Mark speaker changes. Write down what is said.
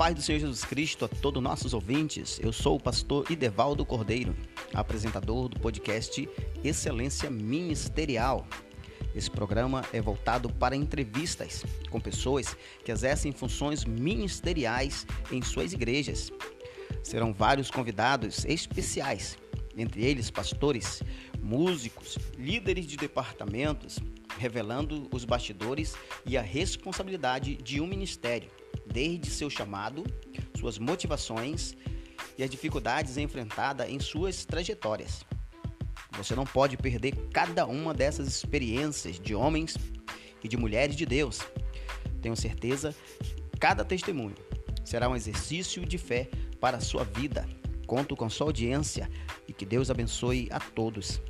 Speaker 1: paz do Senhor Jesus Cristo a todos nossos ouvintes. Eu sou o pastor Idevaldo Cordeiro, apresentador do podcast Excelência Ministerial. Esse programa é voltado para entrevistas com pessoas que exercem funções ministeriais em suas igrejas. Serão vários convidados especiais, entre eles pastores, músicos, líderes de departamentos, revelando os bastidores e a responsabilidade de um ministério desde seu chamado, suas motivações e as dificuldades enfrentadas em suas trajetórias. Você não pode perder cada uma dessas experiências de homens e de mulheres de Deus. Tenho certeza que cada testemunho será um exercício de fé para a sua vida. Conto com sua audiência e que Deus abençoe a todos.